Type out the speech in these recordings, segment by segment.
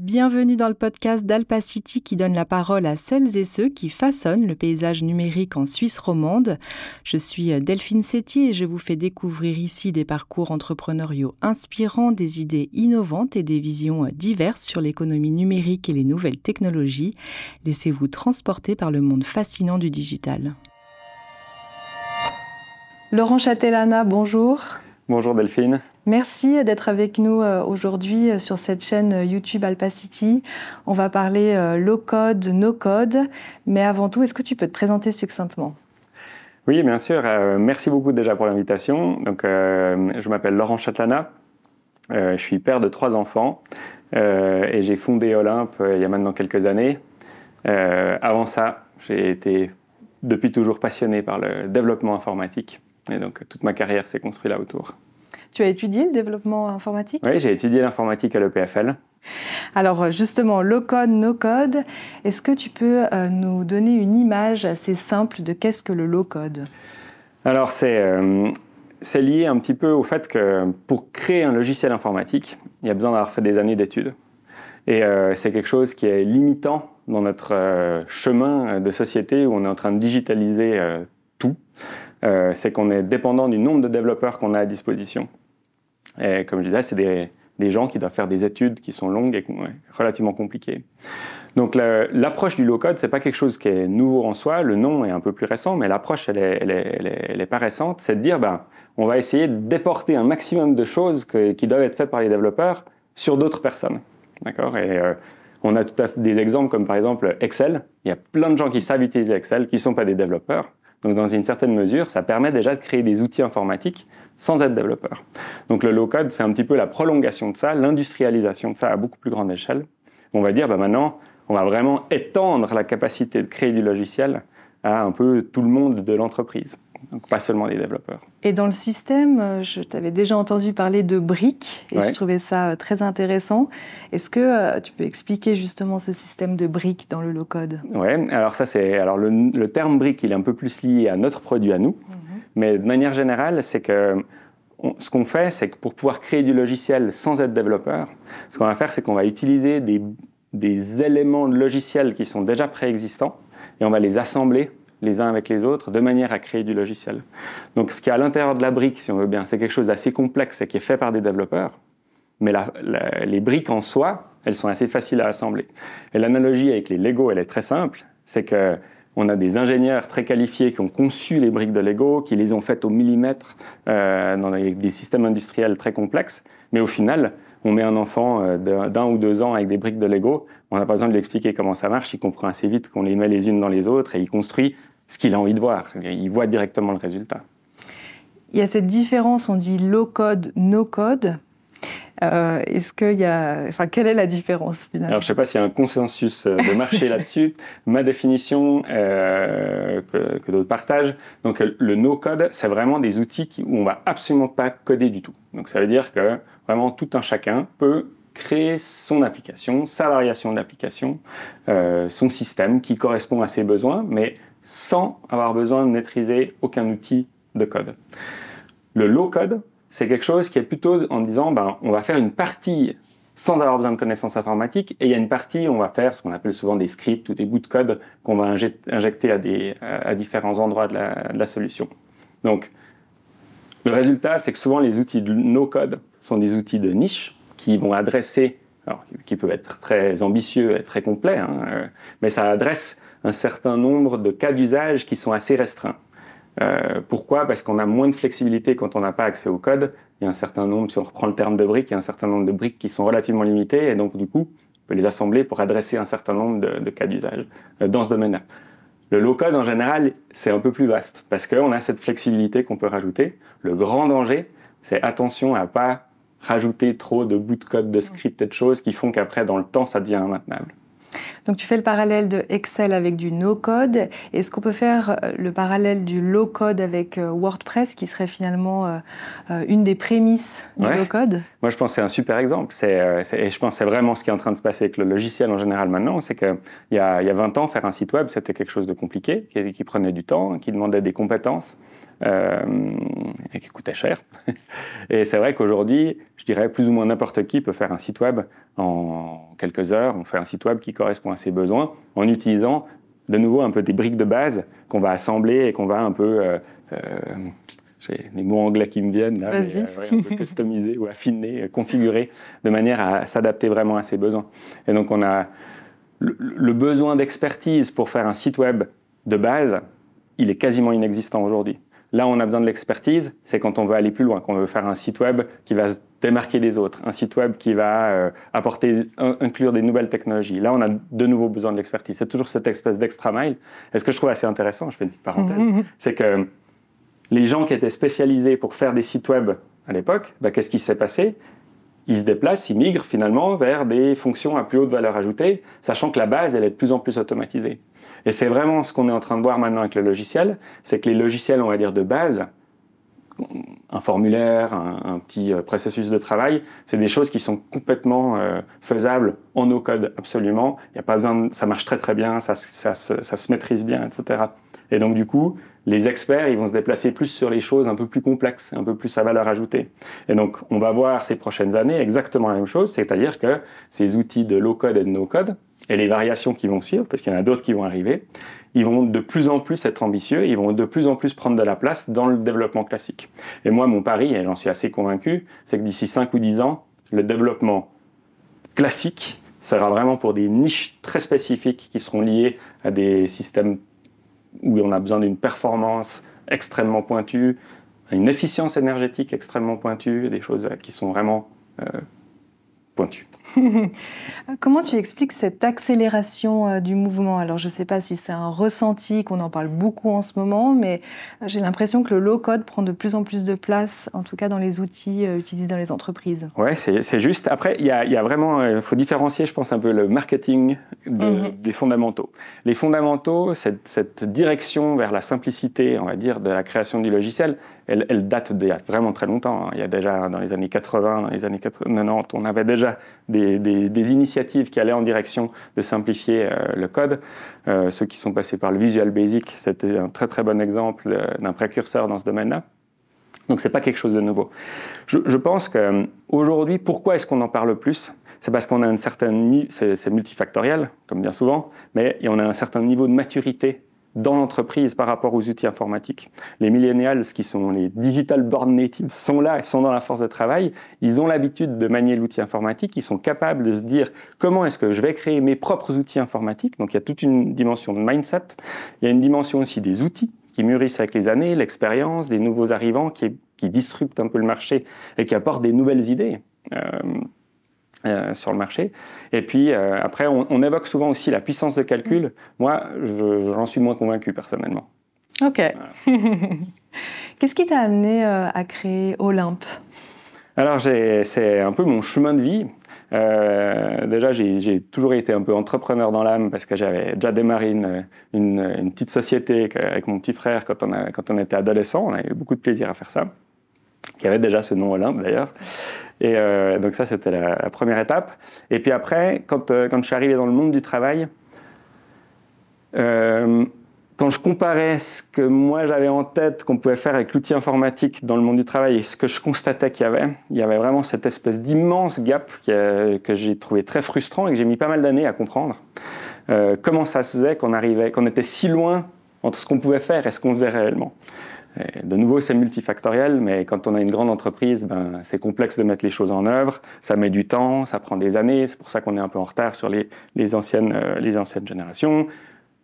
Bienvenue dans le podcast d'Alpacity qui donne la parole à celles et ceux qui façonnent le paysage numérique en Suisse romande. Je suis Delphine Sétier et je vous fais découvrir ici des parcours entrepreneuriaux inspirants, des idées innovantes et des visions diverses sur l'économie numérique et les nouvelles technologies. Laissez-vous transporter par le monde fascinant du digital. Laurent Châtellana, bonjour. Bonjour Delphine. Merci d'être avec nous euh, aujourd'hui euh, sur cette chaîne euh, YouTube Alpacity. On va parler low code, no code. Mais avant tout, est-ce que tu peux te présenter succinctement? Oui, bien sûr. merci beaucoup déjà pour l'invitation. Donc, je m'appelle Laurent Chatlana. je suis père de trois enfants et j'ai fondé Olympe il y a maintenant quelques années. avant ça, j'ai été depuis toujours passionné par le développement informatique. Et donc, toute ma carrière s'est construite là autour. Tu as étudié le développement informatique? Oui, j'ai étudié l'informatique à l'EPFL. Alors justement, low code, no code, est-ce que tu peux euh, nous donner une image assez simple de qu'est-ce que le low code Alors euh, c'est lié un petit peu au fait que pour créer un logiciel informatique, il y a besoin d'avoir fait des années d'études. Et euh, c'est quelque chose qui est limitant dans notre chemin de société où on est en train de digitaliser tout. C'est qu'on est dépendant du nombre de développeurs qu'on a à disposition. Et comme je disais, c'est des, gens qui doivent faire des études qui sont longues et relativement compliquées. Donc l'approche du low-code, c'est pas quelque chose qui est nouveau en soi. Le nom est un peu plus récent, mais l'approche, elle est, elle, est, elle, est, pas récente. C'est de dire, ben, on va essayer de déporter un maximum de choses qui doivent être faites par les développeurs sur d'autres personnes. D'accord? Et euh, on a tout des exemples comme par exemple Excel. Il y a plein de gens qui savent utiliser Excel, qui ne sont pas des développeurs. Donc dans une certaine mesure, ça permet déjà de créer des outils informatiques sans être développeur. Donc le low-code, c'est un petit peu la prolongation de ça, l'industrialisation de ça à beaucoup plus grande échelle. On va dire, bah maintenant, on va vraiment étendre la capacité de créer du logiciel à un peu tout le monde de l'entreprise, donc pas seulement les développeurs. Et dans le système, euh, je t'avais déjà entendu parler de briques et je trouvais ça euh, très intéressant. Est-ce que euh, tu peux expliquer justement ce système de briques dans le low-code? Oui, alors ça c'est alors le, terme brique, il est un peu plus lié à notre produit à nous. Mhm. Mais de manière générale, c'est que ce qu'on fait, c'est que pour pouvoir créer du logiciel sans être développeur, ce qu'on va faire, c'est qu'on va utiliser des, des, éléments de logiciel qui sont déjà préexistants et on va les assembler les uns avec les autres de manière à créer du logiciel. Donc ce qui est à l'intérieur de la brique, si on veut bien, c'est quelque chose d'assez complexe et qui est fait par des développeurs. Mais les briques en soi, elles sont assez faciles à assembler. Et l'analogie avec les Lego, elle est très simple. C'est que on a des ingénieurs très qualifiés qui ont conçu les briques de Lego, qui les ont faites au millimètre euh, dans des systèmes industriels très complexes. Mais au final, on met un enfant euh, d'un ou deux ans avec des briques de Lego, on n'a pas besoin de lui expliquer comment ça marche, il comprend assez vite qu'on les met les unes dans les autres et il construit ce qu'il a envie de voir. Il voit directement le résultat. Il y a cette différence, on dit low code, no code. Euh, est-ce qu'il y a, enfin, quelle est la différence finalement? Alors, je ne sais pas s'il y a un consensus euh, de marché là-dessus. Ma définition euh, que, d'autres partagent, donc le no-code, c'est vraiment des outils où on va absolument pas coder du tout. Donc, ça veut dire que vraiment tout un chacun peut créer son application, sa variation d'application, son système qui correspond à ses besoins, mais sans avoir besoin de maîtriser aucun outil de code. Le low code, c'est quelque chose qui est plutôt en disant, ben, on va faire une partie sans avoir besoin de connaissances informatiques, et il y a une partie où on va faire ce qu'on appelle souvent des scripts ou des bouts de code qu'on va injecter à, différents endroits de la, solution. Donc, le résultat, c'est que souvent les outils de no-code sont des outils de niche qui vont adresser, alors, qui peuvent être très ambitieux et très complets, hein, euh, mais ça adresse un certain nombre de cas d'usage qui sont assez restreints. Euh, pourquoi? Parce qu'on a moins de flexibilité quand on n'a pas accès au code. Il y a un certain nombre, si on reprend le terme de briques, il y a un certain nombre de briques qui sont relativement limitées et donc du coup, on peut les assembler pour adresser un certain nombre de, cas d'usage euh, dans ce domaine-là. Le low-code, en général, c'est un peu plus vaste parce qu'on a cette flexibilité qu'on peut rajouter. Le grand danger, c'est attention à pas rajouter trop de bouts de code, de script et de choses qui font qu'après, dans le temps, ça devient maintenable. Donc tu fais le parallèle de Excel avec du no-code. Est-ce qu'on peut faire euh, le parallèle du low-code avec euh, WordPress, qui serait finalement euh, une des prémices du low-code? Moi, je pense que c'est un super exemple. et je pense que c'est vraiment ce qui est en train de se passer avec le logiciel en général maintenant. C'est qu'il y, y a 20 ans, faire un site web, c'était quelque chose de compliqué, qui, qui prenait du temps, qui demandait des compétences. Euh, et qui coûtait cher. et c'est vrai qu'aujourd'hui, je dirais plus ou moins n'importe qui peut faire un site web en quelques heures. On fait un site web qui correspond à ses besoins en utilisant de nouveau un peu des briques de base qu'on va assembler et qu'on va un peu euh, euh, j'ai les mots anglais qui me viennent, là, mais, peu customiser ou affiner, configurer de manière à s'adapter vraiment à ses besoins. Et donc on a le, besoin d'expertise pour faire un site web de base, il est quasiment inexistant aujourd'hui. Là, on a besoin de l'expertise, c'est quand on veut aller plus loin, qu'on veut faire un site web qui va se démarquer des autres, un site web qui va euh, apporter, inclure des nouvelles technologies. Là, on a de nouveau besoin de l'expertise. C'est toujours cette espèce d'extra mile. Et ce que je trouve assez intéressant, je fais une petite parenthèse, c'est que les gens qui étaient spécialisés pour faire des sites web à l'époque, bah, qu'est-ce qui s'est passé? Ils se déplacent, ils migrent finalement vers des fonctions à plus haute valeur ajoutée, sachant que la base, elle est de plus en plus automatisée. Et c'est vraiment ce qu'on est en train de voir maintenant avec le logiciel, c'est que les logiciels, on va dire, de base, un formulaire, un, petit euh, processus de travail, c'est des choses qui sont complètement euh, faisables en no code, absolument. Il y a pas besoin, ça marche très très bien, ça, ça, se maîtrise bien, etc. Et donc du coup, les experts, ils vont se déplacer plus sur les choses un peu plus complexes, un peu plus à valeur ajoutée. Et donc, on va voir ces prochaines années exactement la même chose, c'est-à-dire que ces outils de low-code et de no-code, et les variations qui vont suivre, parce qu'il y en a d'autres qui vont arriver, ils vont de plus en plus être ambitieux, ils vont de plus en plus prendre de la place dans le développement classique. Et moi, mon pari, et j'en suis assez convaincu, c'est que d'ici 5 ou 10 ans, le développement classique sera vraiment pour des niches très spécifiques qui seront liées à des systèmes où on a besoin d'une performance extrêmement pointue, une efficience énergétique extrêmement pointue, des choses qui sont vraiment euh, pointues. Comment tu expliques cette accélération euh, du mouvement? Alors, je ne sais pas si c'est un ressenti, qu'on en parle beaucoup en ce moment, mais j'ai l'impression que le low-code prend de plus en plus de place, en tout cas dans les outils euh, utilisés dans les entreprises. Oui, c'est juste. Après, il y, a, vraiment, il faut différencier, je pense, un peu le marketing mhm. des fondamentaux. Les fondamentaux, cette, cette direction vers la simplicité, on va dire, de la création du logiciel, elle, date d'il y a vraiment très longtemps. Hein. Il y a déjà, dans les années 80, dans les années 90, on avait déjà des, initiatives qui allaient en direction de simplifier euh, le code. Euh, ceux qui sont passés par le Visual Basic, c'était un très très bon exemple euh, d'un précurseur dans ce domaine-là. Donc c'est pas quelque chose de nouveau. Je, je pense qu'aujourd'hui, pourquoi est-ce qu'on en parle plus? C'est parce qu'on a un certain c'est multifactoriel, comme bien souvent, mais on a un certain niveau de maturité dans l'entreprise par rapport aux outils informatiques. Les millennials, qui sont les digital born natives, sont là, sont dans la force de travail, ils ont l'habitude de manier l'outil informatique, ils sont capables de se dire comment est-ce que je vais créer mes propres outils informatiques? Donc il y a toute une dimension de mindset, il y a une dimension aussi des outils qui mûrissent avec les années, l'expérience, des nouveaux arrivants qui, qui disruptent un peu le marché et qui apportent des nouvelles idées. Euh, euh, sur le marché. Et puis euh, après, on, évoque souvent aussi la puissance de calcul. Moi, j'en suis moins convaincu personnellement. Ok. Qu'est-ce qui t'a amené euh, à créer Olympe? Alors, c'est un peu mon chemin de vie. déjà, j'ai toujours été un peu entrepreneur dans l'âme parce que j'avais déjà démarré une, une, petite société avec mon petit frère quand on, a, quand on était adolescent. On a eu beaucoup de plaisir à faire ça. Qui avait déjà ce nom Olympe d'ailleurs. Et euh, donc ça, c'était la, première étape. Et puis après, quand, euh, quand je suis arrivé dans le monde du travail, euh, quand je comparais ce que moi j'avais en tête qu'on pouvait faire avec l'outil informatique dans le monde du travail et ce que je constatais qu'il y avait, il y avait vraiment cette espèce d'immense gap que j'ai trouvé très frustrant et que j'ai mis pas mal d'années à comprendre. comment ça se faisait qu'on arrivait, qu'on était si loin entre ce qu'on pouvait faire et ce qu'on faisait réellement de nouveau, c'est multifactoriel, mais quand on a une grande entreprise, ben, c'est complexe de mettre les choses en œuvre. Ça met du temps, ça prend des années. C'est pour ça qu'on est un peu en retard sur les, les anciennes, euh, les anciennes générations.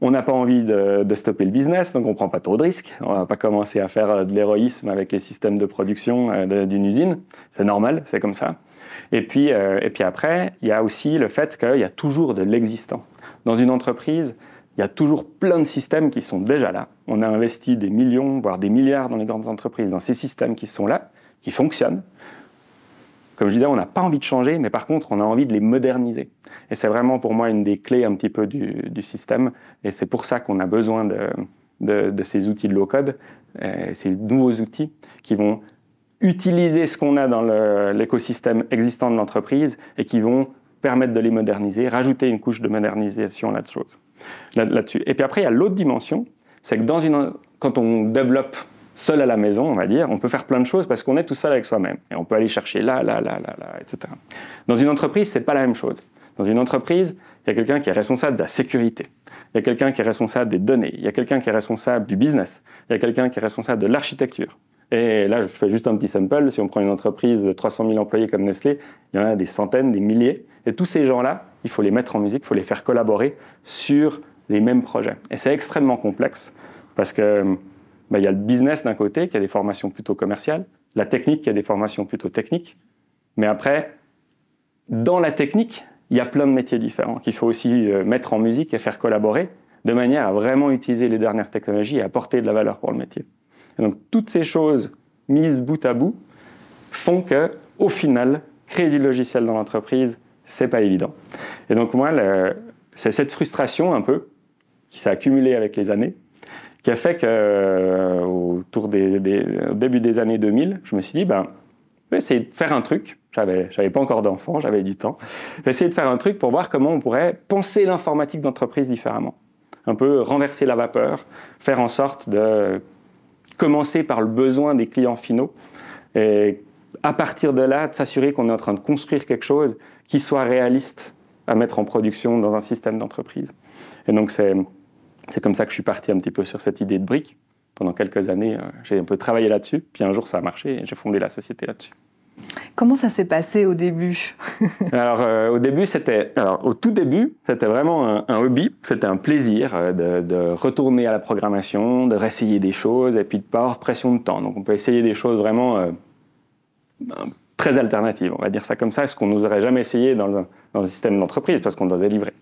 On n'a pas envie de, de, stopper le business, donc on ne prend pas trop de risques. On ne va pas commencer à faire euh, de l'héroïsme avec les systèmes de production euh, d'une usine. C'est normal, c'est comme ça. Et puis, et puis après, il y a aussi le fait qu'il y a toujours de l'existant. Dans une entreprise, il y a toujours plein de systèmes qui sont déjà là. On a investi des millions, voire des milliards dans les grandes entreprises, dans ces systèmes qui sont là, qui fonctionnent. Comme je disais, on n'a pas envie de changer, mais par contre, on a envie de les moderniser. Et c'est vraiment pour moi une des clés un petit peu du, système. Et c'est pour ça qu'on a besoin de, ces outils de low-code, euh, ces nouveaux outils qui vont utiliser ce qu'on a dans l'écosystème existant de l'entreprise et qui vont permettre de les moderniser, rajouter une couche de modernisation là-dessus. Là et puis après, il y a l'autre dimension, c'est que dans une, quand on développe seul à la maison, on va dire, on peut faire plein de choses parce qu'on est tout seul avec soi-même. Et on peut aller chercher là, là, là, là, là, etc. Dans une entreprise, c'est pas la même chose. Dans une entreprise, il y a quelqu'un qui est responsable de la sécurité. Il y a quelqu'un qui est responsable des données. Il y a quelqu'un qui est responsable du business. Il y a quelqu'un qui est responsable de l'architecture. Et là, je fais juste un petit sample. Si on prend une entreprise de 300 000 employés comme Nestlé, il y en a des centaines, des milliers. Et tous ces gens-là, il faut les mettre en musique, il faut les faire collaborer sur les mêmes projets. Et c'est extrêmement complexe parce que bah, il y a le business d'un côté qui a des formations plutôt commerciales, la technique qui a des formations plutôt techniques. Mais après, dans la technique, il y a plein de métiers différents qu'il faut aussi euh, mettre en musique et faire collaborer de manière à vraiment utiliser les dernières technologies et apporter de la valeur pour le métier donc toutes ces choses mises bout à bout font que, au final, créer du logiciel dans l'entreprise, c'est pas évident. Et donc moi, c'est cette frustration un peu qui s'est accumulée avec les années, qui a fait que euh, au début des années 2000, je me suis dit, ben, je vais essayer de faire un truc. J'avais, j'avais pas encore d'enfants, j'avais du temps. Je vais essayer de faire un truc pour voir comment on pourrait penser l'informatique d'entreprise différemment. Un peu renverser la vapeur, faire en sorte de commencer par le besoin des clients finaux et à partir de là, de s'assurer qu'on est en train de construire quelque chose qui soit réaliste à mettre en production dans un système d'entreprise. Et donc, c'est, c'est comme ça que je suis parti un petit peu sur cette idée de brique. Pendant quelques années, euh, j'ai un peu travaillé là-dessus, puis un jour ça a marché et j'ai fondé la société là-dessus. Comment ça s'est passé au début Alors euh, au début, c'était, au tout début, c'était vraiment un, hobby, c'était un plaisir euh, de, retourner à la programmation, de réessayer des choses et puis de pas avoir pression de temps. Donc on peut essayer des choses vraiment euh, ben, très alternatives, on va dire ça comme ça, ce qu'on n'oserait jamais essayer dans le, dans le système d'entreprise parce qu'on doit délivrer.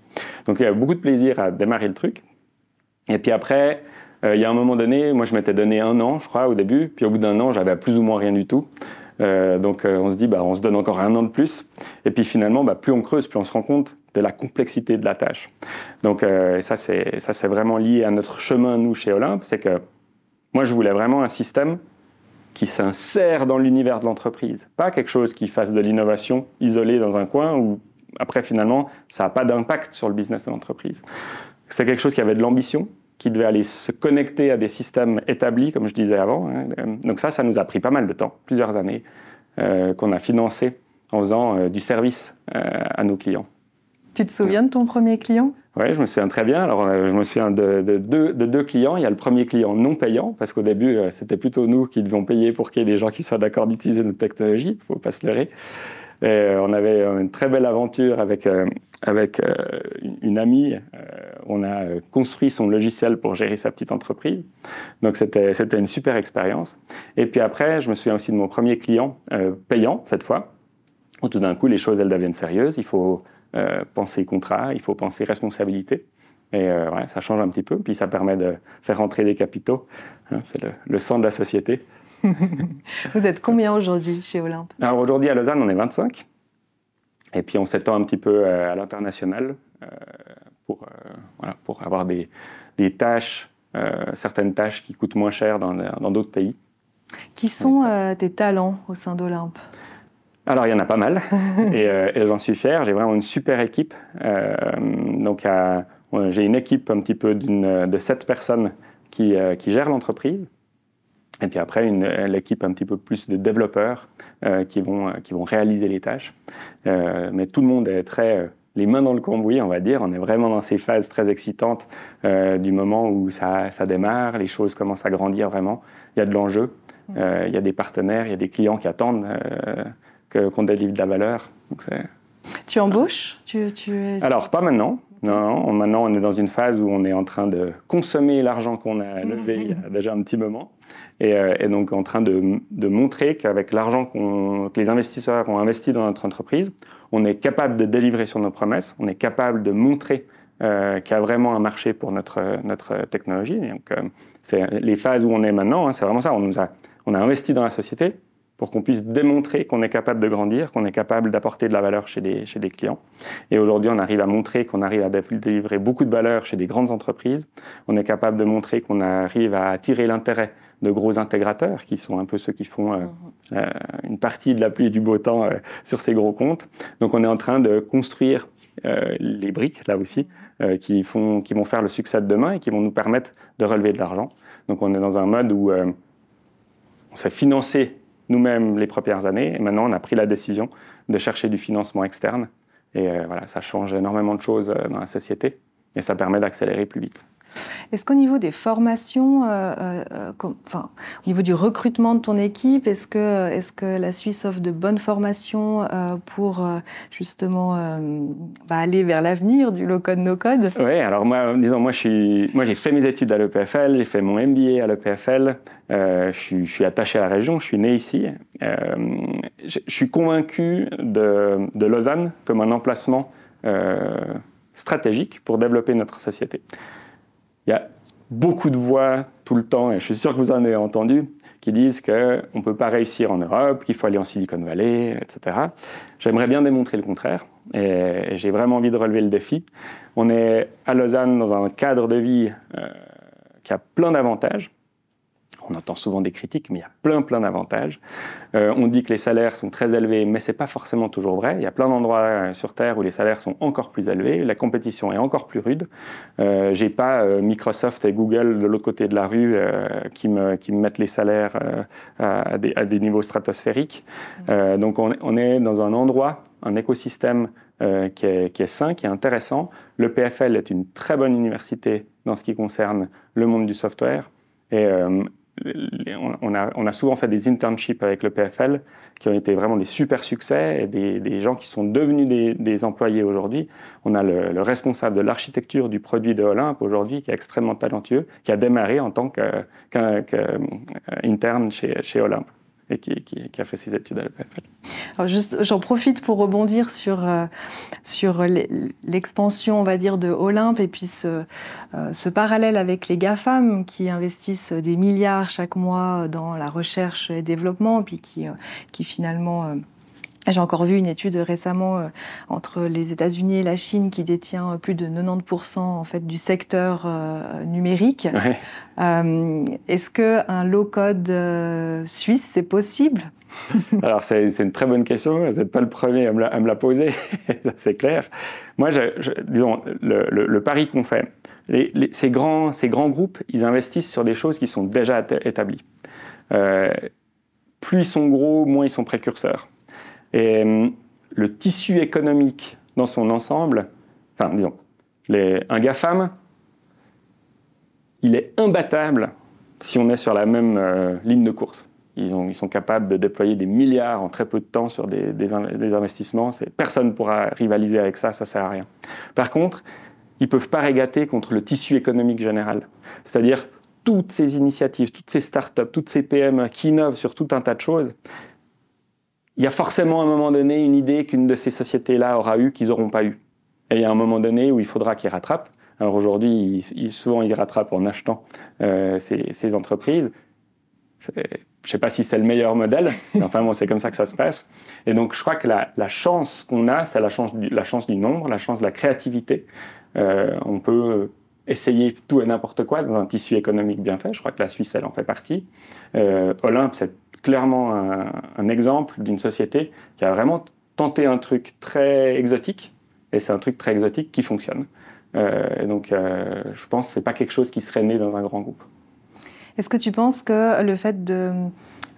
Donc il y a beaucoup de plaisir à démarrer le truc. Et puis après, il y a un moment donné, moi je m'étais donné un an, je crois, au début, puis au bout d'un an, j'avais plus ou moins rien du tout. Euh, donc euh, on se dit, bah, on se donne encore un an de plus. Et puis finalement, bah, plus on creuse, plus on se rend compte de la complexité de la tâche. Donc euh, ça, c'est, ça, c'est vraiment lié à notre chemin, nous, chez Olympe. C'est que moi, je voulais vraiment un système qui s'insère dans l'univers de l'entreprise. Pas quelque chose qui fasse de l'innovation isolée dans un coin où après, finalement, ça n'a pas d'impact sur le business de l'entreprise. C'était quelque chose qui avait de l'ambition, qui devait aller se connecter à des systèmes établis, comme je disais avant. Hein. Donc ça, ça nous a pris pas mal de temps, plusieurs années, euh, qu'on a financé en faisant euh, du service euh, à nos clients. Tu te souviens de ton premier client? Oui, je me souviens très bien. Alors, je me souviens de, de, de, deux clients. Il y a le premier client non payant, parce qu'au début, c'était plutôt nous qui devions payer pour qu'il y ait des gens qui soient d'accord d'utiliser notre technologie. Il ne faut pas se leurrer. Et on avait une très belle aventure avec, avec une amie on a euh, construit son logiciel pour gérer sa petite entreprise. Donc c'était une super expérience. Et puis après, je me souviens aussi de mon premier client euh, payant, cette fois, où tout d'un coup, les choses, elles deviennent sérieuses. Il faut euh, penser contrat, il faut penser responsabilité. Et ça change un petit peu. Puis ça permet de faire rentrer des capitaux. Hein, c'est le, le sang de la société. Vous êtes combien aujourd'hui chez Olympe? Alors aujourd'hui à Lausanne, on est 25. Et puis on s'étend un petit peu à l'international pour, euh, voilà, pour avoir des, des tâches, euh, certaines tâches qui coûtent moins cher dans d'autres pays. Qui sont euh, tes talents au sein d'Olympe? Alors, il y en a pas mal, et, et j'en suis fier. J'ai vraiment une super équipe. donc, j'ai une équipe un petit peu de sept personnes qui, qui gèrent l'entreprise. Et puis après, l'équipe un petit peu plus de développeurs qui, vont, qui vont réaliser les tâches. mais tout le monde est très les mains dans le cambouis, on va dire. On est vraiment dans ces phases très excitantes euh, du moment où ça, démarre, les choses commencent à grandir vraiment. Il y a de l'enjeu, euh, il y a des partenaires, il y a des clients qui attendent euh, qu'on délivre de la valeur. tu embauches? Tu, Alors, pas maintenant. Non, maintenant on est dans une phase où on est en train de consommer l'argent qu'on a levé il y a déjà un petit moment. Et, donc en train de, montrer qu'avec l'argent que les investisseurs ont investi dans notre entreprise, on est capable de délivrer sur nos promesses, on est capable de montrer euh, qu'il y a vraiment un marché pour notre, technologie. donc, euh, c'est les phases où on est maintenant, hein, c'est vraiment ça. On, nous a, on a investi dans la société pour qu'on puisse démontrer qu'on est capable de grandir, qu'on est capable d'apporter de la valeur chez des, chez des clients. Et aujourd'hui, on arrive à montrer qu'on arrive à délivrer beaucoup de valeur chez des grandes entreprises. On est capable de montrer qu'on arrive à attirer l'intérêt de gros intégrateurs, qui sont un peu ceux qui font euh, mhm. euh, une partie de la pluie et du beau temps euh, sur ces gros comptes. Donc on est en train de construire les briques, là aussi, qui, font, qui vont faire le succès de demain et qui vont nous permettre de relever de l'argent. Donc on est dans un mode où on s'est financé nous-mêmes les premières années, et maintenant on a pris la décision de chercher du financement externe. Et voilà, ça change énormément de choses dans la société, et ça permet d'accélérer plus vite. Est-ce qu'au niveau des formations, euh, euh, enfin, au niveau du recrutement de ton équipe, est-ce que, la Suisse offre de bonnes formations euh, pour justement bah, aller vers l'avenir du low-code, no-code Oui, alors moi, disons, moi, j'ai fait mes études à l'EPFL, j'ai fait mon MBA à l'EPFL, je, suis, attaché à la région, je suis né ici. je, suis convaincu de, Lausanne comme un emplacement stratégique pour développer notre société. Il y a beaucoup de voix tout le temps, et je suis sûr que vous en avez entendu, qui disent qu'on ne peut pas réussir en Europe, qu'il faut aller en Silicon Valley, etc. J'aimerais bien démontrer le contraire, et j'ai vraiment envie de relever le défi. On est à Lausanne dans un cadre de vie euh, qui a plein d'avantages, on entend souvent des critiques, mais il y a plein, plein d'avantages. Euh, on dit que les salaires sont très élevés, mais ce n'est pas forcément toujours vrai. Il y a plein d'endroits euh, sur Terre où les salaires sont encore plus élevés, la compétition est encore plus rude. Euh, J'ai pas euh, Microsoft et Google de l'autre côté de la rue qui, me, qui, me, mettent les salaires à des, à, des, niveaux stratosphériques. donc on, est dans un endroit, un écosystème qui est, qui, est, sain, qui est intéressant. Le PFL est une très bonne université dans ce qui concerne le monde du software. Et, on a, on a, souvent fait des internships avec le PFL qui ont été vraiment des super succès et des, gens qui sont devenus des, employés aujourd'hui. On a le, responsable de l'architecture du produit de Olympe aujourd'hui qui est extrêmement talentueux, qui a démarré en tant qu'interne chez, chez Olympe et qui, a fait ses études à l'EPFL. j'en profite pour rebondir sur, euh, sur l'expansion, on va dire, de Olympe et puis ce, euh, ce, parallèle avec les GAFAM qui investissent des milliards chaque mois dans la recherche et développement, puis qui, euh, qui finalement j'ai encore vu une étude récemment euh, entre les États-Unis et la Chine qui détient euh, plus de 90% en fait du secteur euh, numérique. Est-ce que un low code suisse c'est possible? Alors c'est une très bonne question. Vous n'êtes pas le premier à me la, poser, c'est clair. Moi, je, disons le, pari qu'on fait. ces, grands, ces grands groupes, ils investissent sur des choses qui sont déjà établies. plus ils sont gros, moins ils sont précurseurs. Et euh, le tissu économique dans son ensemble, enfin disons, les, un GAFAM, il est imbattable si on est sur la même euh, ligne de course. Ils, ont, ils, sont capables de déployer des milliards en très peu de temps sur des, des, des investissements. Personne ne pourra rivaliser avec ça, ça ne sert à rien. Par contre, ils ne peuvent pas régater contre le tissu économique général. C'est-à-dire toutes ces initiatives, toutes ces startups, toutes ces PME qui innovent sur tout un tas de choses, il y a forcément à un moment donné une idée qu'une de ces sociétés-là aura eu qu'ils n'auront pas eu. Et il y a un moment donné où il faudra qu'ils rattrapent. Alors aujourd'hui, souvent ils rattrapent en achetant euh, ces, entreprises. Je ne sais pas si c'est le meilleur modèle, mais enfin bon, c'est comme ça que ça se passe. Et donc je crois que la, chance qu'on a, c'est la chance, du, la chance du nombre, la chance de la créativité. Euh, on peut essayer tout et n'importe quoi dans un tissu économique bien fait. Je crois que la Suisse, elle en fait partie. Euh, Olympe, c'est clairement un, exemple d'une société qui a vraiment tenté un truc très exotique, et c'est un truc très exotique qui fonctionne. Euh, donc, euh, je pense que ce n'est pas quelque chose qui serait né dans un grand groupe. Est-ce que tu penses que le fait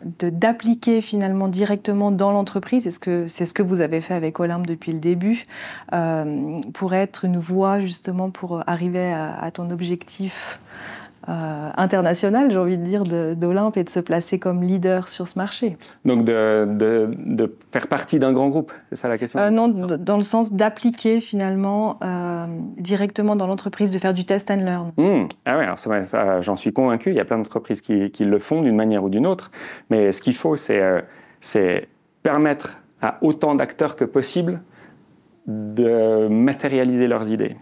d'appliquer finalement directement dans l'entreprise, est-ce que c'est ce que vous avez fait avec Olympe depuis le début, euh, pourrait être une voie justement pour arriver à ton objectif? Euh, international, j'ai envie de dire, d'Olympe et de se placer comme leader sur ce marché. Donc de, de, faire partie d'un grand groupe, c'est ça la question? Euh, Non, dans le sens d'appliquer finalement euh, directement dans l'entreprise, de faire du test and learn. Hmm. Ah ouais, alors j'en suis convaincu, il y a plein d'entreprises qui, qui, le font d'une manière ou d'une autre, mais ce qu'il faut, c'est permettre à autant d'acteurs que possible de matérialiser leurs idées.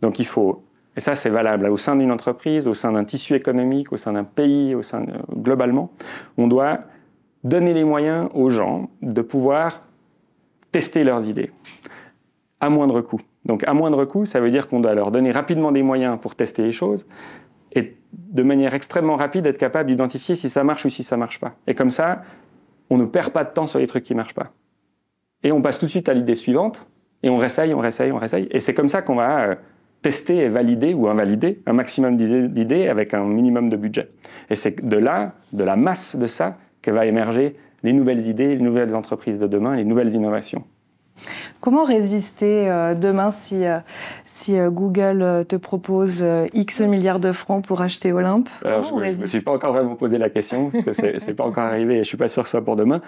Donc il faut et ça, c'est valable au sein d'une entreprise, au sein d'un tissu économique, au sein d'un pays, au sein globalement. On doit donner les moyens aux gens de pouvoir tester leurs idées à moindre coût. Donc à moindre coût, ça veut dire qu'on doit leur donner rapidement des moyens pour tester les choses et de manière extrêmement rapide être capable d'identifier si ça marche ou si ça marche pas. Et comme ça, on ne perd pas de temps sur les trucs qui marchent pas. Et on passe tout de suite à l'idée suivante et on réessaye, on réessaye, on réessaye. Et c'est comme ça qu'on va euh, tester et valider ou invalider un maximum d'idées avec un minimum de budget. Et c'est de là, de la masse de ça, que va émerger les nouvelles idées, les nouvelles entreprises de demain, les nouvelles innovations. Comment résister euh, demain si, euh, si euh, Google te propose X milliards de francs pour acheter Olympe Je ne me suis pas encore vraiment posé la question, parce que ce n'est pas encore arrivé et je ne suis pas sûr que ce soit pour demain.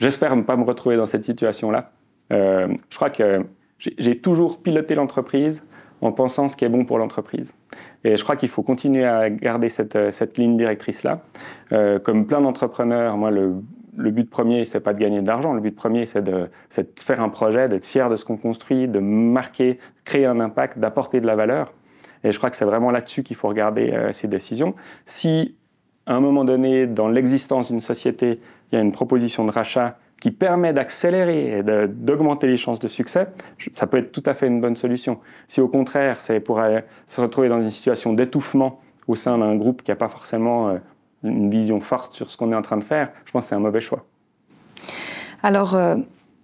J'espère ne pas me retrouver dans cette situation-là. je crois que j'ai toujours piloté l'entreprise en pensant ce qui est bon pour l'entreprise. Et je crois qu'il faut continuer à garder cette, cette ligne directrice-là. comme plein d'entrepreneurs, moi, le, le but premier, c'est pas de gagner de l'argent. Le but premier, c'est de, faire un projet, d'être fier de ce qu'on construit, de marquer, créer un impact, d'apporter de la valeur. Et je crois que c'est vraiment là-dessus qu'il faut regarder euh, ces décisions. Si, à un moment donné, dans l'existence d'une société, il y a une proposition de rachat qui permet d'accélérer et d'augmenter les chances de succès, ça peut être tout à fait une bonne solution. Si au contraire, c'est pour se retrouver dans une situation d'étouffement au sein d'un groupe qui n'a pas forcément euh, une vision forte sur ce qu'on est en train de faire, je pense que c'est un mauvais choix. Alors, euh,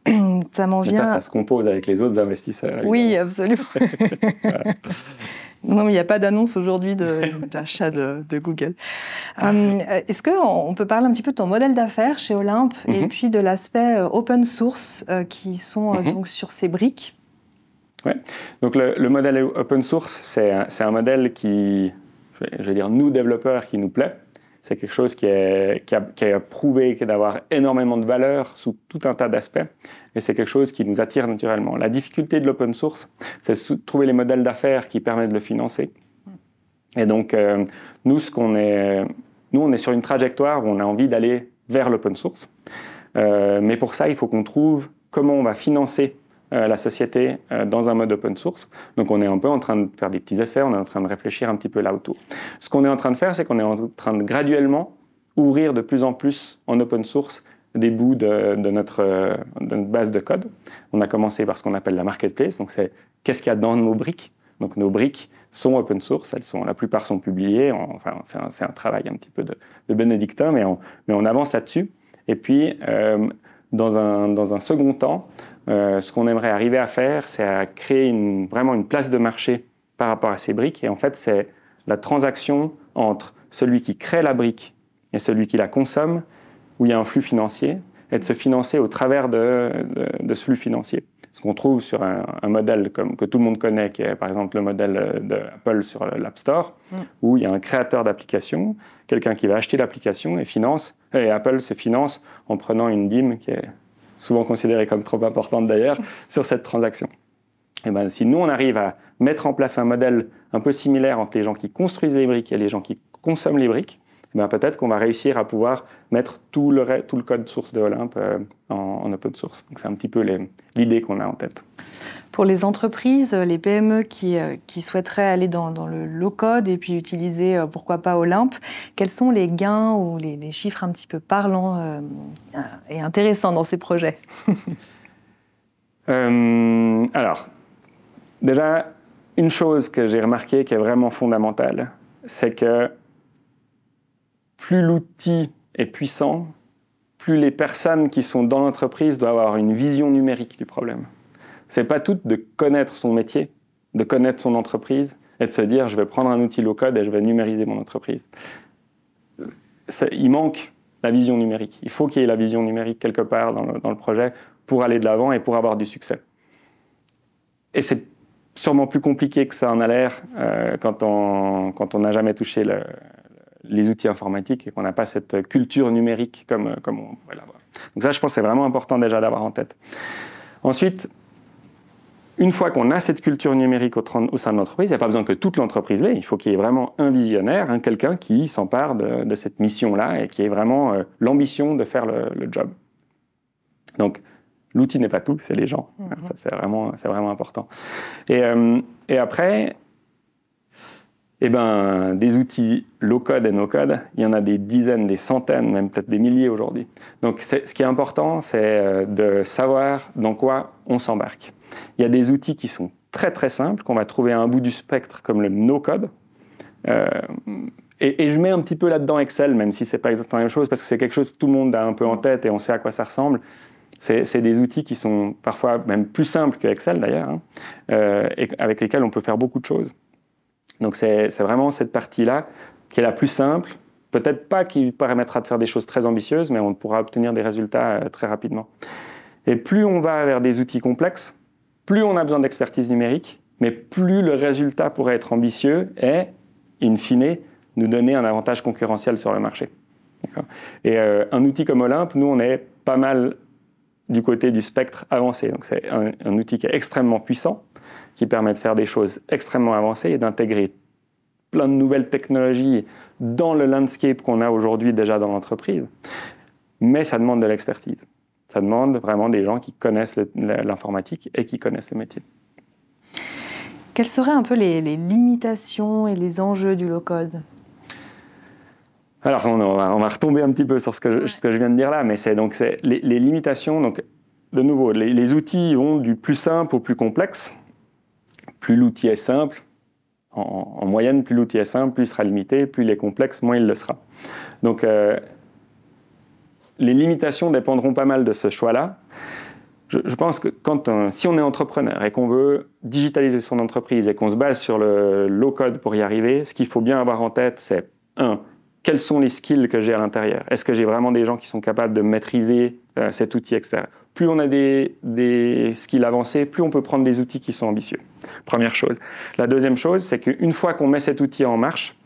ça m'en vient. Ça, ça se compose avec les autres investisseurs. Oui, absolument. Non, mais il n'y a pas d'annonce aujourd'hui d'achat de, Google. Euh, est-ce qu'on peut parler un petit peu de ton modèle d'affaires chez Olympe et mhm. puis de l'aspect euh, open source qui sont mhm. donc sur ces briques? Oui, donc le, le, modèle open source, c'est un, modèle qui, je vais dire, nous développeurs, qui nous plaît c'est quelque chose qui, est, qui, a, qui a, prouvé d'avoir énormément de valeur sous tout un tas d'aspects, et c'est quelque chose qui nous attire naturellement. La difficulté de l'open source, c'est de trouver les modèles d'affaires qui permettent de le financer. Et donc, euh, nous, ce qu'on est, nous, on est sur une trajectoire où on a envie d'aller vers l'open source. Euh, mais pour ça, il faut qu'on trouve comment on va financer la société euh, dans un mode open source. Donc on est un peu en train de faire des petits essais, on est en train de réfléchir un petit peu là autour. Ce qu'on est en train de faire, c'est qu'on est en train de graduellement ouvrir de plus en plus en open source des bouts de, notre, base de code. On a commencé par ce qu'on appelle la marketplace, donc c'est qu'est-ce qu'il y a dans nos briques? Donc nos briques sont open source, elles sont, la plupart sont publiées, enfin c'est un, travail un petit peu de, bénédictin, mais on, avance là-dessus. Et puis, euh, dans un second temps, euh, ce qu'on aimerait arriver à faire, c'est à créer une, vraiment une place de marché par rapport à ces briques. Et en fait, c'est la transaction entre celui qui crée la brique et celui qui la consomme, où il y a un flux financier, et de se financer au travers de, de, ce flux financier. Ce qu'on trouve sur un, modèle comme, que tout le monde connaît, qui est par exemple le modèle d'Apple sur l'App Store, mm. où il y a un créateur d'application, quelqu'un qui va acheter l'application et finance, et Apple se finance en prenant une dîme qui est souvent considérée comme trop importante d'ailleurs, sur cette transaction. Et ben, si nous, on arrive à mettre en place un modèle un peu similaire entre les gens qui construisent les briques et les gens qui consomment les briques, ben, peut-être qu'on va réussir à pouvoir mettre tout le, tout le code source de Olympe euh, en, en, open source. Donc c'est un petit peu l'idée qu'on a en tête. Pour les entreprises, les PME qui, euh, qui souhaiteraient aller dans, dans, le low-code et puis utiliser, euh, pourquoi pas, Olympe, quels sont les gains ou les, les chiffres un petit peu parlants et intéressants dans ces projets? Alors, déjà, une chose que j'ai remarquée qui est vraiment fondamentale, c'est que plus l'outil est puissant, plus les personnes qui sont dans l'entreprise doivent avoir une vision numérique du problème. C'est pas tout de connaître son métier, de connaître son entreprise et de se dire je vais prendre un outil low code et je vais numériser mon entreprise. il manque la vision numérique. Il faut qu'il y ait la vision numérique quelque part dans le, projet pour aller de l'avant et pour avoir du succès. Et c'est sûrement plus compliqué que ça en a l'air euh, quand on n'a jamais touché le, les outils informatiques et qu'on n'a pas cette culture numérique comme, comme on pourrait l'avoir. Donc ça, je pense que c'est vraiment important déjà d'avoir en tête. Ensuite, une fois qu'on a cette culture numérique au, sein de l'entreprise, il n'y a pas besoin que toute l'entreprise l'ait. Il faut qu'il y ait vraiment un visionnaire, hein, quelqu'un qui s'empare de, cette mission-là et qui ait vraiment euh, l'ambition de faire le, job. Donc, l'outil n'est pas tout, c'est les gens. Mm-hmm. Ça, c'est vraiment, vraiment important. Et, euh, et après, eh ben, des outils low-code et no-code, il y en a des dizaines, des centaines, même peut-être des milliers aujourd'hui. Donc ce qui est important, c'est euh, de savoir dans quoi on s'embarque. Il y a des outils qui sont très très simples, qu'on va trouver à un bout du spectre, comme le no-code. Euh, et, je mets un petit peu là-dedans Excel, même si c'est pas exactement la même chose, parce que c'est quelque chose que tout le monde a un peu en tête et on sait à quoi ça ressemble. C'est des outils qui sont parfois même plus simples que Excel d'ailleurs, hein, euh, et avec lesquels on peut faire beaucoup de choses. Donc c'est vraiment cette partie-là qui est la plus simple, Peut-être pas qui permettra de faire des choses très ambitieuses, mais on pourra obtenir des résultats euh, très rapidement. Et plus on va vers des outils complexes, plus on a besoin d'expertise numérique, mais plus le résultat pourrait être ambitieux et, in fine, nous donner un avantage concurrentiel sur le marché. Et euh, un outil comme Olympe, nous, on est pas mal du côté du spectre avancé. Donc c'est un, un, outil qui est extrêmement puissant, qui permet de faire des choses extrêmement avancées et d'intégrer plein de nouvelles technologies dans le landscape qu'on a aujourd'hui déjà dans l'entreprise. Mais ça demande de l'expertise. Ça demande vraiment des gens qui connaissent l'informatique et qui connaissent le métier. Quelles seraient un peu les, limitations et les enjeux du low-code? Alors, on va, retomber un petit peu sur ce que, je, viens de dire là, mais c'est donc les, les, limitations. Donc, de nouveau, les, outils vont du plus simple au plus complexe. Plus l'outil est simple, en, moyenne, plus l'outil est simple, plus il sera limité, plus il est complexe, moins il le sera. Donc, euh, les limitations dépendront pas mal de ce choix-là je, pense que quand si on est entrepreneur et qu'on veut digitaliser son entreprise et qu'on se base sur le low code pour y arriver, ce qu'il faut bien avoir en tête, c'est un, quels sont les skills que j'ai à l'intérieur? Est-ce que j'ai vraiment des gens qui sont capables de maîtriser euh, cet outil, etc. Plus on a des, des, skills avancés, plus on peut prendre des outils qui sont ambitieux. Première chose. La deuxième chose, c'est qu'une fois qu'on met cet outil en marche,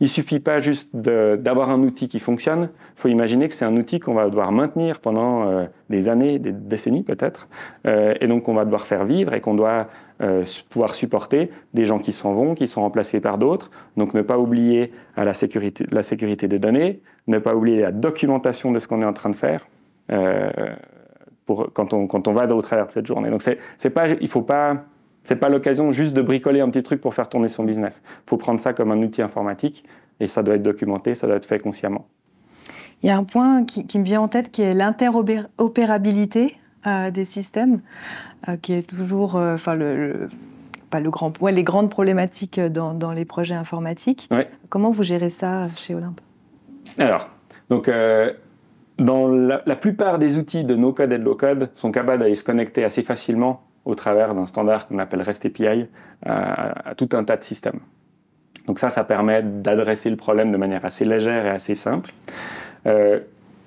il suffit pas juste d'avoir un outil qui fonctionne. Il faut imaginer que c'est un outil qu'on va devoir maintenir pendant euh, des années, des décennies peut-être, euh, et donc qu'on va devoir faire vivre et qu'on doit euh, pouvoir supporter des gens qui s'en vont, qui sont remplacés par d'autres. Donc ne pas oublier à la sécurité, la sécurité des données, ne pas oublier la documentation de ce qu'on est en train de faire. Pour, quand, on, quand on va au travers de cette journée. Donc c'est pas, il faut pas n'est pas l'occasion juste de bricoler un petit truc pour faire tourner son business. Il faut prendre ça comme un outil informatique et ça doit être documenté, ça doit être fait consciemment. Il y a un point qui, me vient en tête qui est l'interopérabilité euh, des systèmes, euh, qui est toujours, euh, enfin le, pas le grand, ouais, les grandes problématiques dans, les projets informatiques. Comment vous gérez ça chez Olympe? Alors, donc la, plupart des outils de no-code et de low-code sont capables d'aller se connecter assez facilement au travers d'un standard qu'on appelle REST API à, tout un tas de systèmes. Donc ça, ça permet d'adresser le problème de manière assez légère et assez simple. Euh,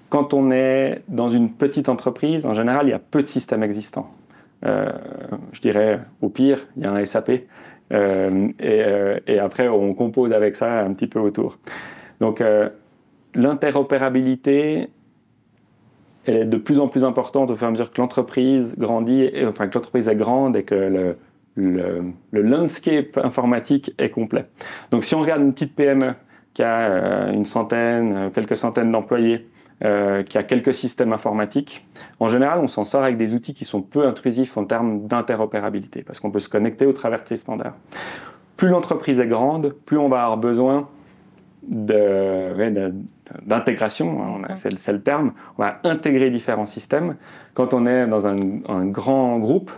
quand on est dans une petite entreprise, en général, il y a peu de systèmes existants. Euh, je dirais, au pire, il y a un SAP. Euh, et, après, on compose avec ça un petit peu autour. Donc, l'interopérabilité, elle est de plus en plus importante au fur et à mesure que l'entreprise grandit, et, enfin que l'entreprise est grande et que le, le, landscape informatique est complet. Donc si on regarde une petite PME qui a euh, une centaine, euh, quelques centaines d'employés, euh, qui a quelques systèmes informatiques, en général, on s'en sort avec des outils qui sont peu intrusifs en termes d'interopérabilité, parce qu'on peut se connecter au travers de ces standards. Plus l'entreprise est grande, plus on va avoir besoin d'intégration, hein, c'est le terme, on va intégrer différents systèmes. Quand on est dans un, grand groupe,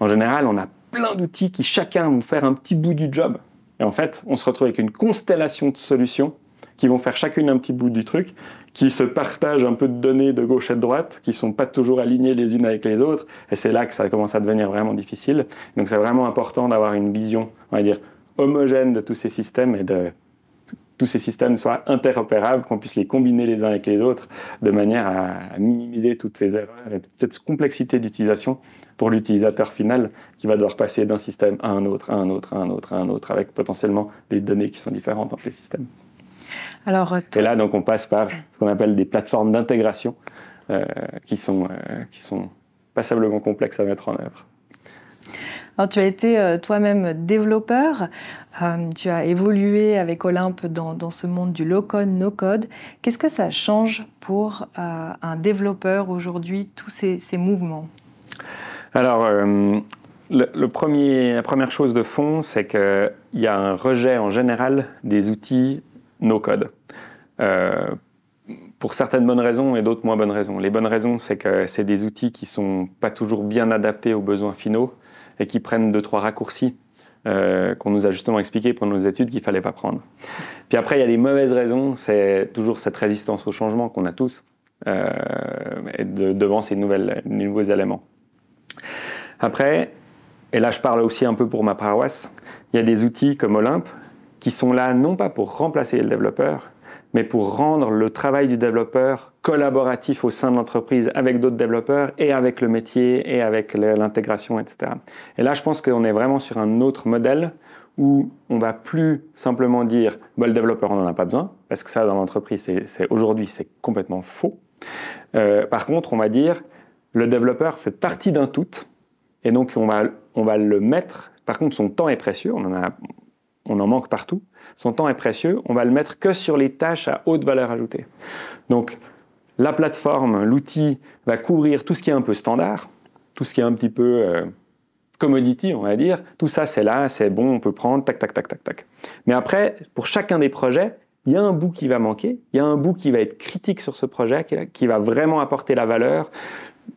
en général, on a plein d'outils qui chacun vont faire un petit bout du job. Et en fait, on se retrouve avec une constellation de solutions qui vont faire chacune un petit bout du truc, qui se partagent un peu de données de gauche et de droite, qui sont pas toujours alignées les unes avec les autres. Et c'est là que ça commence à devenir vraiment difficile. Donc c'est vraiment important d'avoir une vision, on va dire, homogène de tous ces systèmes et de tous ces systèmes soient interopérables, qu'on puisse les combiner les uns avec les autres de manière à, minimiser toutes ces erreurs et cette complexité d'utilisation pour l'utilisateur final qui va devoir passer d'un système à un autre, à un autre, à un autre, à un autre, avec potentiellement des données qui sont différentes entre les systèmes. Alors, euh, Et là, donc, on passe par ce qu'on appelle des plateformes d'intégration euh, qui, sont, euh, qui sont passablement complexes à mettre en œuvre. Tu as été euh, toi-même développeur, euh, tu as évolué avec Olympe dans, ce monde du low-code, no-code. Qu'est-ce que ça change pour euh, un développeur aujourd'hui, tous ces, mouvements? Alors, la première chose de fond, c'est qu'il y a un rejet en général des outils no-code. pour certaines bonnes raisons et d'autres moins bonnes raisons. Les bonnes raisons, c'est que c'est des outils qui sont pas toujours bien adaptés aux besoins finaux et qui prennent deux, trois raccourcis euh, qu'on nous a justement expliqué pendant nos études qu'il ne fallait pas prendre. Puis après, il y a des mauvaises raisons, c'est toujours cette résistance au changement qu'on a tous euh, devant ces nouvelles, nouveaux éléments. Après, et là je parle aussi un peu pour ma paroisse, il y a des outils comme Olympe qui sont là non pas pour remplacer le développeur, mais pour rendre le travail du développeur collaboratif au sein de l'entreprise avec d'autres développeurs et avec le métier et avec l'intégration, etc. Et là, je pense qu'on est vraiment sur un autre modèle où on va plus simplement dire bah, le développeur, on n'en a pas besoin, parce que ça, dans l'entreprise, c'est, aujourd'hui, c'est complètement faux. Euh, par contre, on va dire le développeur fait partie d'un tout, et donc on va, on va le mettre. Par contre, son temps est précieux, on en, a, on en manque partout. Son temps est précieux, on va le mettre que sur les tâches à haute valeur ajoutée. Donc, la plateforme, l'outil va couvrir tout ce qui est un peu standard, tout ce qui est un petit peu euh, commodity, on va dire. Tout ça, c'est là, c'est bon, on peut prendre, tac, tac, tac, tac, tac. Mais après, pour chacun des projets, il y a un bout qui va manquer, il y a un bout qui va être critique sur ce projet, qui va vraiment apporter la valeur,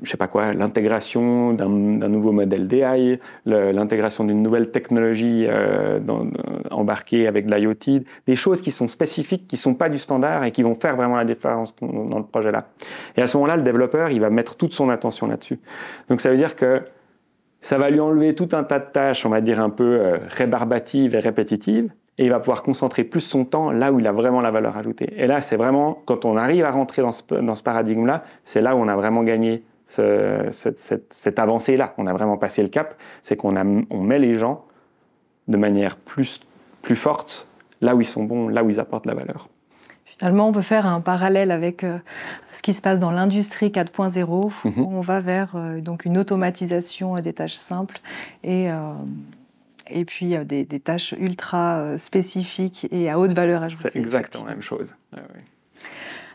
je sais pas quoi, l'intégration d'un nouveau modèle d'AI, l'intégration d'une nouvelle technologie euh, embarquée avec de l'IoT, des choses qui sont spécifiques, qui sont pas du standard et qui vont faire vraiment la différence dans le projet-là. Et à ce moment-là, le développeur, il va mettre toute son attention là-dessus. Donc ça veut dire que ça va lui enlever tout un tas de tâches, on va dire un peu euh, rébarbatives et répétitives, et il va pouvoir concentrer plus son temps là où il a vraiment la valeur ajoutée. Et là, c'est vraiment, quand on arrive à rentrer dans ce paradigme-là, c'est là où on a vraiment gagné cette, avancée-là. On a vraiment passé le cap, c'est qu'on on met les gens de manière plus, plus forte là où ils sont bons, là où ils apportent la valeur. Finalement, on peut faire un parallèle avec euh, ce qui se passe dans l'industrie 4.0. Mhm. On va vers euh, donc une automatisation des tâches simples et, euh, et puis des, des, tâches ultra spécifiques et à haute valeur ajoutée. C'est exactement la même chose.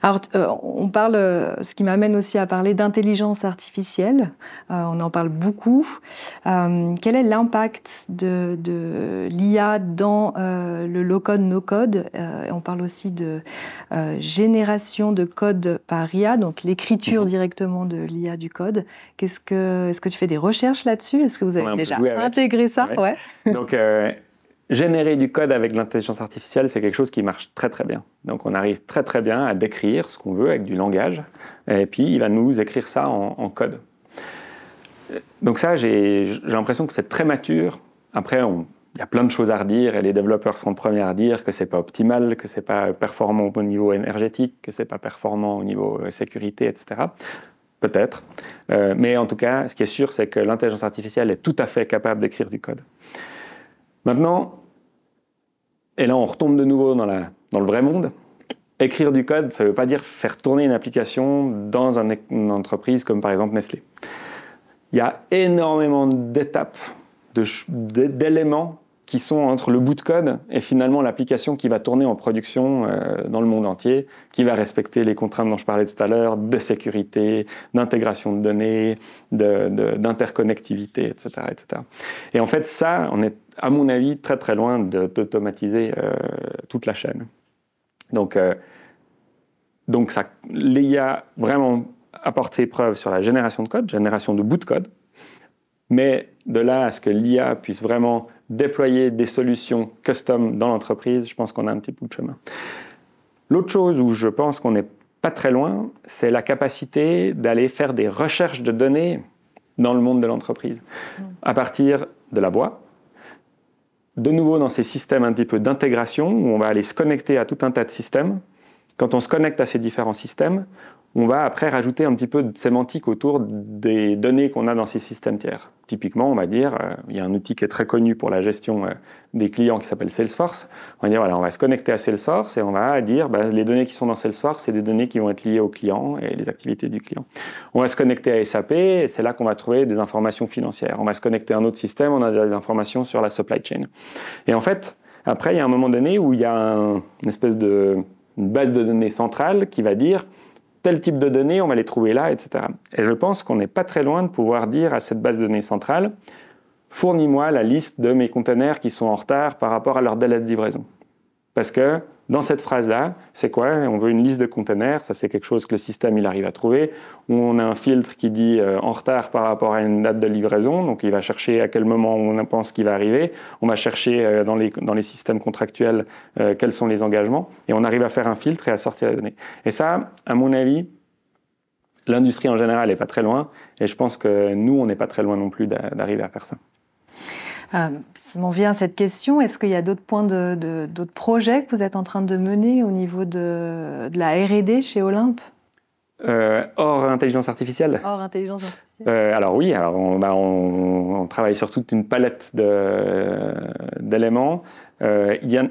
Alors, euh, on parle, euh, ce qui m'amène aussi à parler d'intelligence artificielle. Euh, on en parle beaucoup. quel est l'impact de, l'IA dans le low-code, no-code? On parle aussi de génération de code par IA, donc l'écriture mhm. directement de l'IA du code. Qu'est-ce que, est-ce que tu fais des recherches là-dessus? Est-ce que vous avez déjà intégré ça? Ouais. Donc, générer du code avec l'intelligence artificielle, c'est quelque chose qui marche très très bien. Donc on arrive très très bien à décrire ce qu'on veut avec du langage, et puis il va nous écrire ça en, code. Donc ça, j'ai l'impression que c'est très mature. Après, il y a plein de choses à redire, et les développeurs sont les premiers à dire que c'est pas optimal, que c'est pas performant au niveau énergétique, que c'est pas performant au niveau euh, sécurité, etc. Peut-être. Euh, mais en tout cas, ce qui est sûr, c'est que l'intelligence artificielle est tout à fait capable d'écrire du code. Maintenant, et là on retombe de nouveau dans, le vrai monde, écrire du code, ça ne veut pas dire faire tourner une application dans une entreprise comme par exemple Nestlé. Il y a énormément d'étapes, d'éléments qui sont entre le bout de code et finalement l'application qui va tourner en production euh, dans le monde entier, qui va respecter les contraintes dont je parlais tout à l'heure, de sécurité, d'intégration de données, d'interconnectivité, etc., etc. Et en fait, ça, on est, à mon avis, très très loin d'automatiser euh, toute la chaîne. Donc, euh, donc ça, l'IA vraiment apporté preuve sur la génération de code, génération de bout de code, mais de là à ce que l'IA puisse vraiment déployer des solutions custom dans l'entreprise, je pense qu'on a un petit bout de chemin. L'autre chose où je pense qu'on n'est pas très loin, c'est la capacité d'aller faire des recherches de données dans le monde de l'entreprise, à partir de la voix, de nouveau dans ces systèmes un petit peu d'intégration, où on va aller se connecter à tout un tas de systèmes. Quand on se connecte à ces différents systèmes, on va après rajouter un petit peu de sémantique autour des données qu'on a dans ces systèmes tiers. Typiquement, on va dire, euh, il y a un outil qui est très connu pour la gestion euh, des clients qui s'appelle Salesforce. On va dire, voilà, on va se connecter à Salesforce et on va dire, bah, les données qui sont dans Salesforce, c'est des données qui vont être liées au client et les activités du client. On va se connecter à SAP et c'est là qu'on va trouver des informations financières. On va se connecter à un autre système, on a des informations sur la supply chain. Et en fait, après, il y a un moment donné où il y a une espèce de une base de données centrale qui va dire, tel type de données, on va les trouver là, etc. Et je pense qu'on n'est pas très loin de pouvoir dire à cette base de données centrale, fournis-moi la liste de mes conteneurs qui sont en retard par rapport à leur délai de livraison. Parce que dans cette phrase-là, c'est quoi? On veut une liste de conteneurs, ça c'est quelque chose que le système il arrive à trouver, on a un filtre qui dit euh, en retard par rapport à une date de livraison, donc il va chercher à quel moment on pense qu'il va arriver, on va chercher euh, dans, les, dans les systèmes contractuels euh, quels sont les engagements, et on arrive à faire un filtre et à sortir les données. Et ça, à mon avis, l'industrie en général n'est pas très loin, et je pense que nous, on n'est pas très loin non plus d'arriver à faire ça. Euh, ça m'en vient à cette question. Est-ce qu'il y a d'autres points, de, d'autres projets que vous êtes en train de mener au niveau de, de la R&D chez Olympe? Euh, hors intelligence artificielle Hors intelligence artificielle. Euh, alors oui, alors on, bah, on, on, travaille sur toute une palette de, d'éléments. Euh, il y a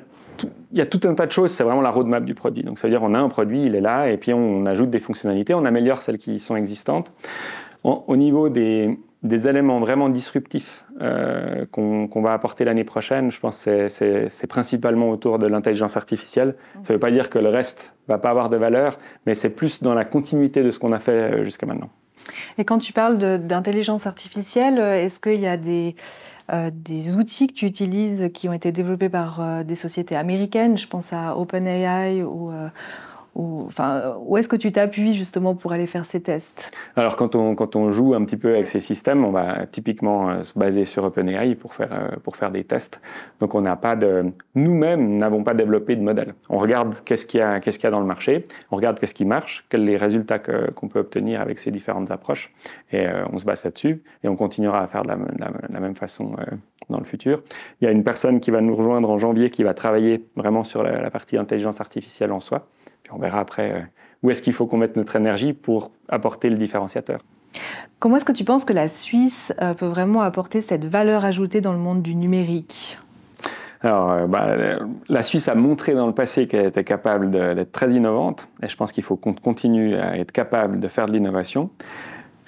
il y a tout un tas de choses, c'est vraiment la roadmap du produit. Donc, ça veut dire on a un produit, il est là, et puis on, ajoute des fonctionnalités, on améliore celles qui sont existantes. au niveau des, des éléments vraiment disruptifs euh, qu'on va apporter l'année prochaine, je pense que c'est principalement autour de l'intelligence artificielle. Ça ne veut pas dire que le reste ne va pas avoir de valeur, mais c'est plus dans la continuité de ce qu'on a fait euh, jusqu'à maintenant. Et quand tu parles d'intelligence artificielle, est-ce qu'il y a euh, des outils que tu utilises qui ont été développés par des sociétés américaines? Je pense à OpenAI ou où est-ce que tu t'appuies justement pour aller faire ces tests? Alors quand on, quand on joue un petit peu avec ces systèmes, on va typiquement euh, se baser sur OpenAI pour faire, euh, pour faire des tests. Donc on n'a pas de... Nous-mêmes n'avons pas développé de modèle. On regarde qu'est-ce qu'il y, a, y a dans le marché, on regarde qu'est-ce qui marche, quels sont les résultats qu'on peut obtenir avec ces différentes approches, et euh, on se base là-dessus, et on continuera à faire de la, même façon dans le futur. Il y a une personne qui va nous rejoindre en janvier qui va travailler vraiment sur la partie intelligence artificielle en soi on verra après euh, où est-ce qu'il faut qu'on mette notre énergie pour apporter le différenciateur. Comment est-ce que tu penses que la Suisse euh, peut vraiment apporter cette valeur ajoutée dans le monde du numérique? Alors, euh, bah, la Suisse a montré dans le passé qu'elle était capable d'être très innovante, et je pense qu'il faut qu'on continue à être capable de faire de l'innovation.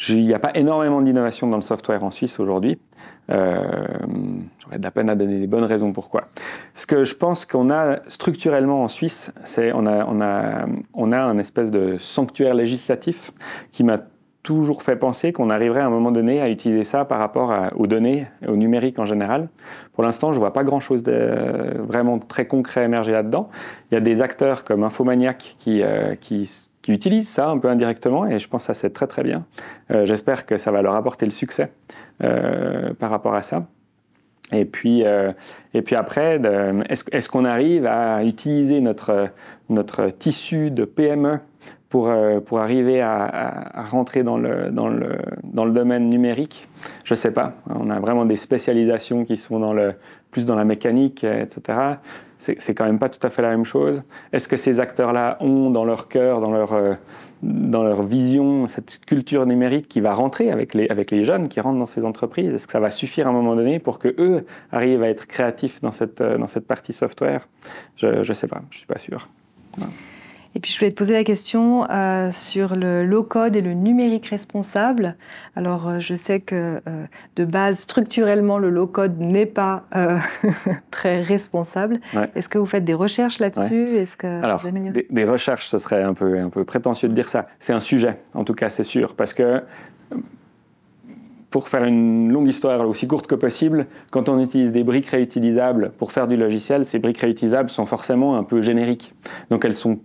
Il n'y a pas énormément d'innovation dans le software en Suisse aujourd'hui. Euh, J'aurais de la peine à donner des bonnes raisons pourquoi. Ce que je pense qu'on a structurellement en Suisse, c'est on a, on a, on a un espèce de sanctuaire législatif qui m'a toujours fait penser qu'on arriverait à un moment donné à utiliser ça par rapport aux données, au numérique en général. Pour l'instant, je ne vois pas grand-chose vraiment très concret émerger là-dedans. Il y a des acteurs comme Infomaniac qui, euh, qui qui utilisent ça un peu indirectement et je pense que ça c'est très très bien. Euh, j'espère que ça va leur apporter le succès euh, par rapport à ça. Et puis, euh, et puis après, est-ce qu'on arrive à utiliser notre, notre tissu de PME pour, pour arriver à, rentrer dans le, dans, le, dans le domaine numérique? Je ne sais pas. On a vraiment des spécialisations qui sont dans le, plus dans la mécanique, etc c'est quand même pas tout à fait la même chose. Est-ce que ces acteurs-là ont dans leur cœur, dans leur, euh, dans leur vision, cette culture numérique qui va rentrer avec les, avec les jeunes qui rentrent dans ces entreprises? Est-ce que ça va suffire à un moment donné pour que eux arrivent à être créatifs dans cette, euh, dans cette partie software? Je ne sais pas, je suis pas sûr. Et puis je voulais te poser la question euh, sur le low-code et le numérique responsable. Alors euh, je sais que euh, de base, structurellement, le low-code n'est pas très responsable. Est-ce que vous faites des recherches là-dessus? Est-ce que Alors, des, recherches, ce serait un peu, un peu prétentieux de dire ça. C'est un sujet, en tout cas, c'est sûr, parce que pour faire une longue histoire aussi courte que possible, quand on utilise des briques réutilisables pour faire du logiciel, ces briques réutilisables sont forcément un peu génériques. Donc elles sont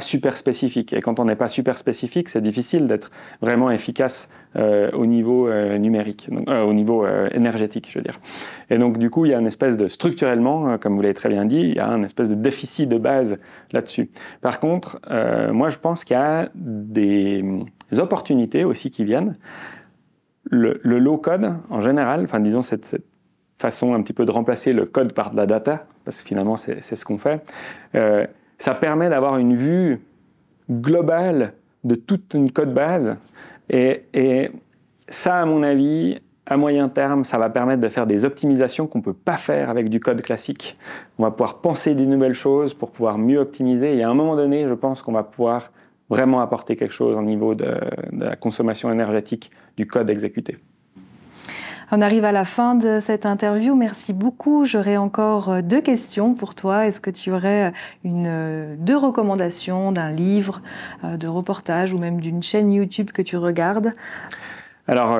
super spécifique. Et quand on n'est pas super spécifique, c'est difficile d'être vraiment efficace euh, au niveau euh, numérique, euh, au niveau énergétique, je veux dire. Et donc, du coup, il y a une espèce de, structurellement, comme vous l'avez très bien dit, il y a un espèce de déficit de base là-dessus. Par contre, moi, je pense qu'il y a des, opportunités aussi qui viennent. Le, low-code, en général, enfin, disons, cette, façon un petit peu de remplacer le code par de la data, parce que finalement, c'est ce qu'on fait ça permet d'avoir une vue globale de toute une code base. Et, ça, à mon avis, à moyen terme, ça va permettre de faire des optimisations qu'on ne peut pas faire avec du code classique. On va pouvoir penser des nouvelles choses pour pouvoir mieux optimiser. Et à un moment donné, je pense qu'on va pouvoir vraiment apporter quelque chose au niveau de la consommation énergétique du code exécuté. On arrive à la fin de cette interview. Merci beaucoup. J'aurais encore euh, deux questions pour toi. Est-ce que tu aurais euh, une, euh, deux recommandations d'un livre, de reportage ou même d'une chaîne YouTube que tu regardes? Alors,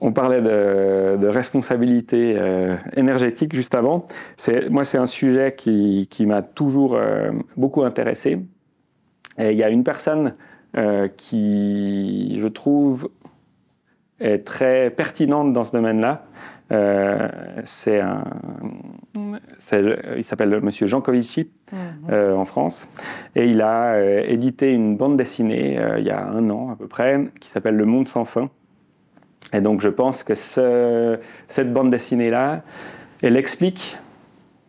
on parlait de, responsabilité énergétique juste avant. Moi, c'est un sujet qui, m'a toujours beaucoup intéressé. Et il y a une personne qui, je trouve, est très pertinente dans ce domaine-là. Euh, c'est un, il s'appelle Monsieur Jean Covici mhm. euh, en France et il a euh, édité une bande dessinée il y a un an à peu près qui s'appelle Le Monde sans fin. Et donc je pense que cette bande dessinée-là, elle explique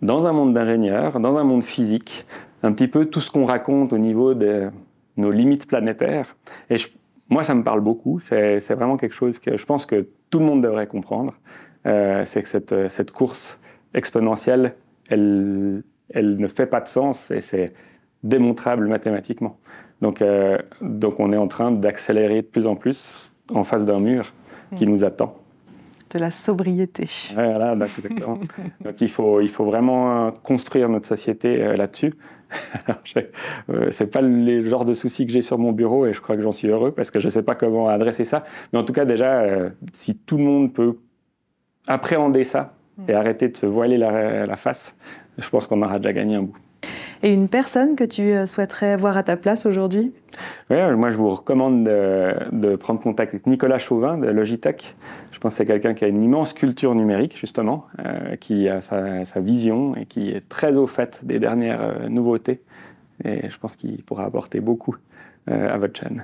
dans un monde d'ingénieurs, dans un monde physique, un petit peu tout ce qu'on raconte au niveau de nos limites planétaires. Et moi, ça me parle beaucoup. C'est vraiment quelque chose que je pense que tout le monde devrait comprendre. Euh, c'est que cette, cette, course exponentielle, elle, elle ne fait pas de sens et c'est démontrable mathématiquement. Donc, euh, donc on est en train d'accélérer de plus en plus en face d'un mur qui mm. nous attend. De la sobriété. voilà, bah, exactement. donc il faut, il faut vraiment construire notre société euh, là-dessus. Euh, c'est pas le genre de soucis que j'ai sur mon bureau et je crois que j'en suis heureux parce que je sais pas comment adresser ça. Mais en tout cas, déjà, euh, si tout le monde peut appréhender ça et mm. arrêter de se voiler la, la face, je pense qu'on aura déjà gagné un bout. Et une personne que tu euh, souhaiterais voir à ta place aujourd'hui? Oui, moi je vous recommande de, prendre contact avec Nicolas Chauvin de Logitech. Je pense que c'est quelqu'un qui a une immense culture numérique, justement, euh, qui a sa, vision et qui est très au fait des dernières euh, nouveautés. Et je pense qu'il pourra apporter beaucoup à votre chaîne.